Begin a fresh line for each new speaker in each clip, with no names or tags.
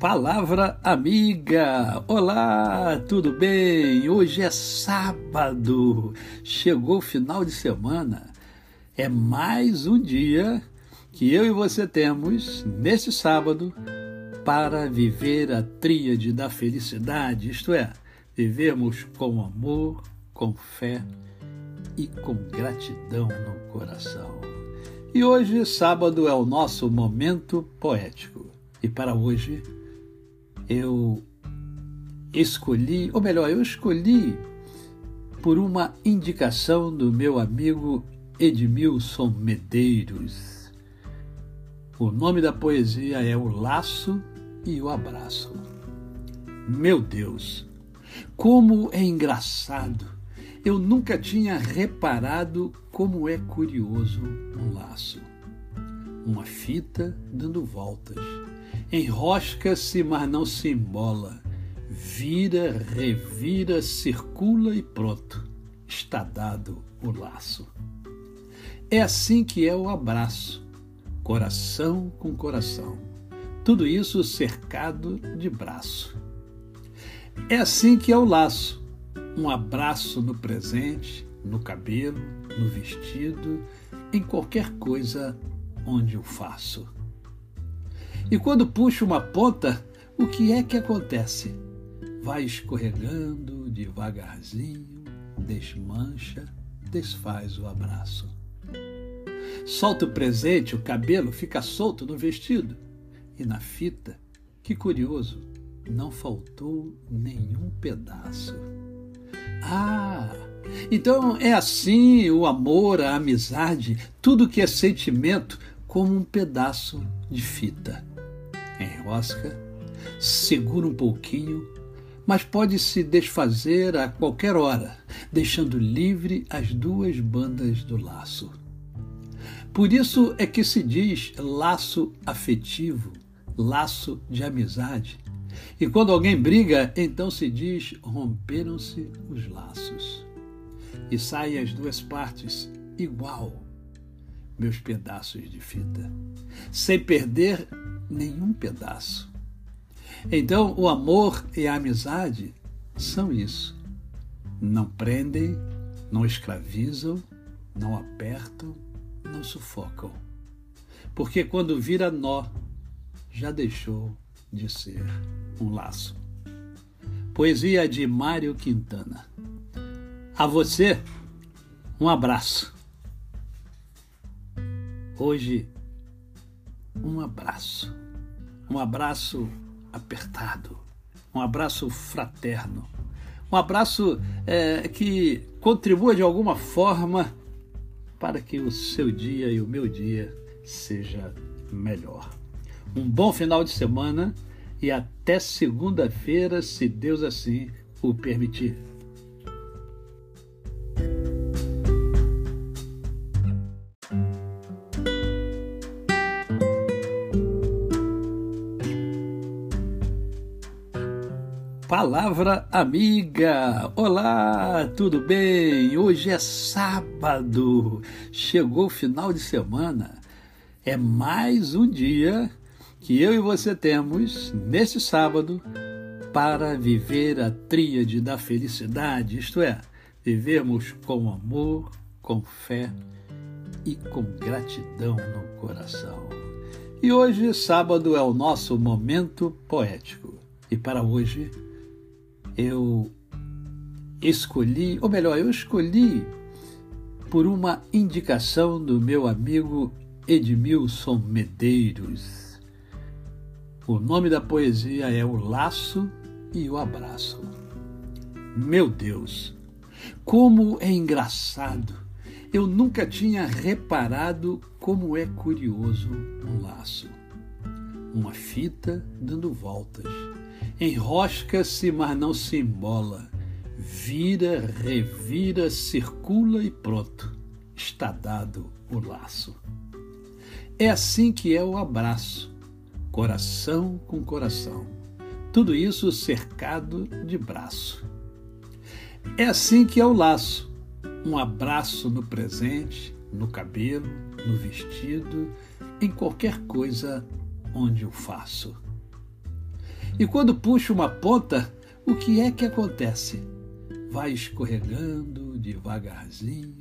Palavra amiga! Olá, tudo bem? Hoje é sábado, chegou o final de semana. É mais um dia que eu e você temos nesse sábado para viver a tríade da felicidade, isto é, vivermos com amor, com fé e com gratidão no coração. E hoje, sábado, é o nosso momento poético. E para hoje, eu escolhi, ou melhor, eu escolhi por uma indicação do meu amigo Edmilson Medeiros. O nome da poesia é O Laço e o Abraço. Meu Deus, como é engraçado! Eu nunca tinha reparado como é curioso um laço. Uma fita dando voltas Enrosca-se, mas não se embola. Vira, revira, circula e pronto. Está dado o laço. É assim que é o abraço, coração com coração. Tudo isso cercado de braço. É assim que é o laço, um abraço no presente, no cabelo, no vestido, em qualquer coisa onde o faço. E quando puxa uma ponta, o que é que acontece? Vai escorregando devagarzinho, desmancha, desfaz o abraço. Solta o presente, o cabelo fica solto no vestido. E na fita, que curioso, não faltou nenhum pedaço. Ah, então é assim o amor, a amizade, tudo que é sentimento, como um pedaço de fita enrosca, segura um pouquinho, mas pode se desfazer a qualquer hora, deixando livre as duas bandas do laço. Por isso é que se diz laço afetivo, laço de amizade. E quando alguém briga, então se diz romperam-se os laços. E saem as duas partes igual, meus pedaços de fita, sem perder nenhum pedaço. Então, o amor e a amizade são isso. Não prendem, não escravizam, não apertam, não sufocam. Porque quando vira nó, já deixou de ser um laço. Poesia de Mário Quintana. A você, um abraço. Hoje, um abraço um abraço apertado, um abraço fraterno, um abraço é, que contribua de alguma forma para que o seu dia e o meu dia seja melhor. Um bom final de semana e até segunda-feira, se Deus assim o permitir. Palavra amiga! Olá, tudo bem? Hoje é sábado, chegou o final de semana. É mais um dia que eu e você temos nesse sábado para viver a tríade da felicidade, isto é, vivermos com amor, com fé e com gratidão no coração. E hoje, sábado, é o nosso momento poético. E para hoje, eu escolhi, ou melhor, eu escolhi por uma indicação do meu amigo Edmilson Medeiros. O nome da poesia é O Laço e o Abraço. Meu Deus, como é engraçado! Eu nunca tinha reparado como é curioso um laço. Uma fita dando voltas Enrosca-se, mas não se embola. Vira, revira, circula e pronto. Está dado o laço. É assim que é o abraço, coração com coração. Tudo isso cercado de braço. É assim que é o laço, um abraço no presente, no cabelo, no vestido, em qualquer coisa onde o faço. E quando puxa uma ponta, o que é que acontece? Vai escorregando devagarzinho,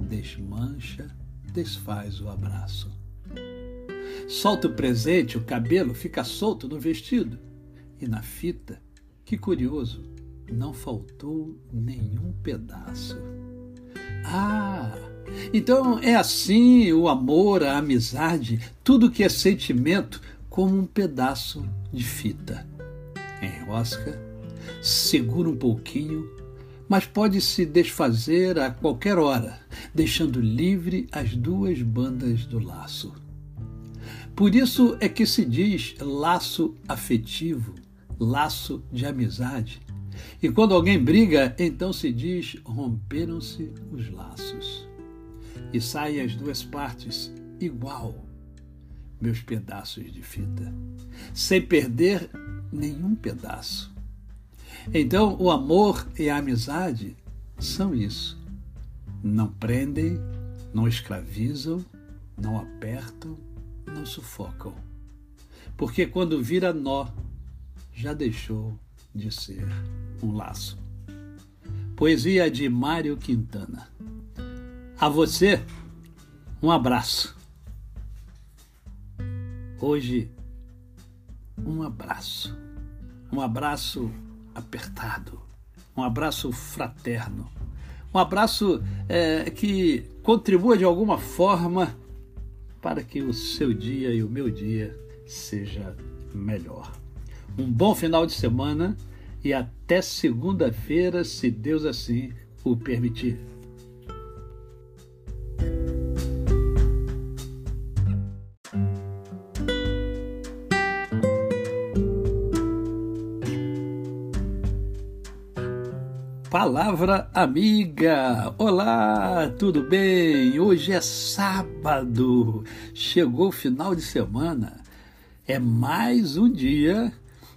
desmancha, desfaz o abraço. Solta o presente, o cabelo fica solto no vestido. E na fita, que curioso, não faltou nenhum pedaço. Ah, então é assim o amor, a amizade, tudo que é sentimento, como um pedaço de fita. Enrosca, segura um pouquinho, mas pode se desfazer a qualquer hora, deixando livre as duas bandas do laço. Por isso é que se diz laço afetivo, laço de amizade. E quando alguém briga, então se diz romperam-se os laços. E saem as duas partes igual, meus pedaços de fita, sem perder nenhum pedaço. Então, o amor e a amizade são isso. Não prendem, não escravizam, não apertam, não sufocam. Porque quando vira nó, já deixou de ser um laço. Poesia de Mário Quintana. A você, um abraço. Hoje, um abraço. Um abraço apertado. Um abraço fraterno. Um abraço é, que contribua de alguma forma para que o seu dia e o meu dia seja melhor. Um bom final de semana e até segunda-feira, se Deus assim o permitir. Palavra amiga! Olá, tudo bem? Hoje é sábado, chegou o final de semana. É mais um dia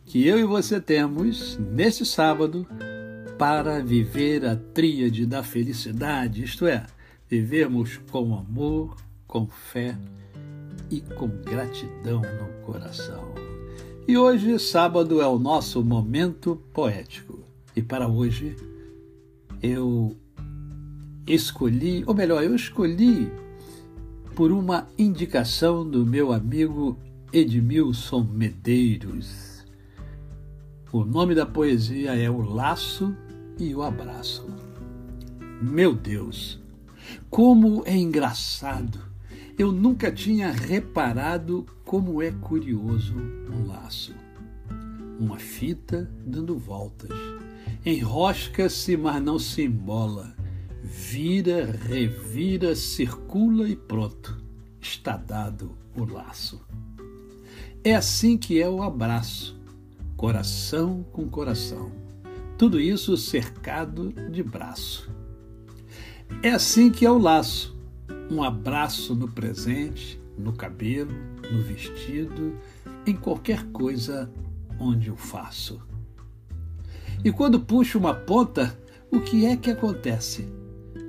que eu e você temos nesse sábado para viver a tríade da felicidade, isto é, vivermos com amor, com fé e com gratidão no coração. E hoje, sábado, é o nosso momento poético. E para hoje, eu escolhi, ou melhor, eu escolhi por uma indicação do meu amigo Edmilson Medeiros o nome da poesia é O Laço e o Abraço. Meu Deus, como é engraçado! Eu nunca tinha reparado como é curioso um laço. Uma fita dando voltas. Enrosca-se, mas não se embola. Vira, revira, circula e pronto. Está dado o laço. É assim que é o abraço coração com coração. Tudo isso cercado de braço. É assim que é o laço. Um abraço no presente, no cabelo, no vestido, em qualquer coisa onde o faço. E quando puxo uma ponta, o que é que acontece?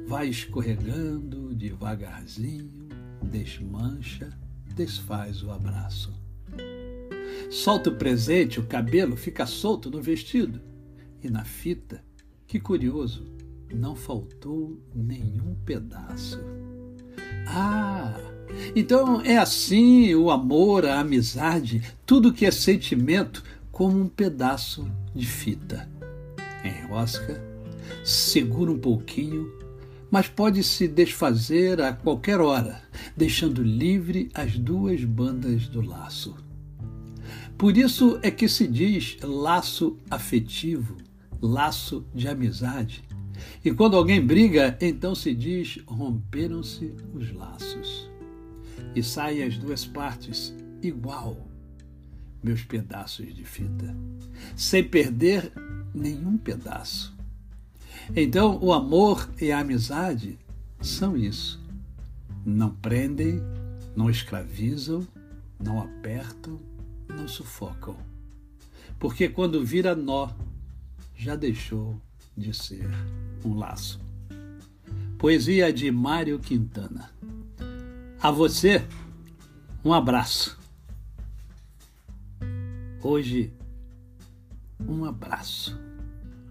Vai escorregando devagarzinho, desmancha, desfaz o abraço. Solta o presente, o cabelo fica solto no vestido. E na fita, que curioso, não faltou nenhum pedaço. Ah, então é assim o amor, a amizade, tudo que é sentimento, como um pedaço de fita. Enrosca, segura um pouquinho, mas pode se desfazer a qualquer hora, deixando livre as duas bandas do laço. Por isso é que se diz laço afetivo, laço de amizade. E quando alguém briga, então se diz romperam-se os laços. E saem as duas partes igual, meus pedaços de fita, sem perder nenhum pedaço. Então, o amor e a amizade são isso. Não prendem, não escravizam, não apertam, não sufocam. Porque quando vira nó, já deixou de ser um laço. Poesia de Mário Quintana. A você, um abraço. Hoje, um abraço.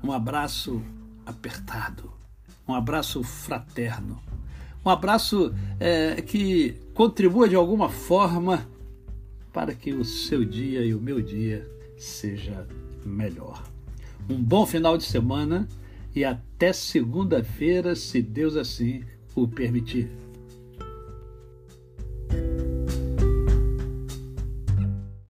Um abraço apertado, um abraço fraterno, um abraço é, que contribua de alguma forma para que o seu dia e o meu dia seja melhor. Um bom final de semana e até segunda-feira, se Deus assim o permitir.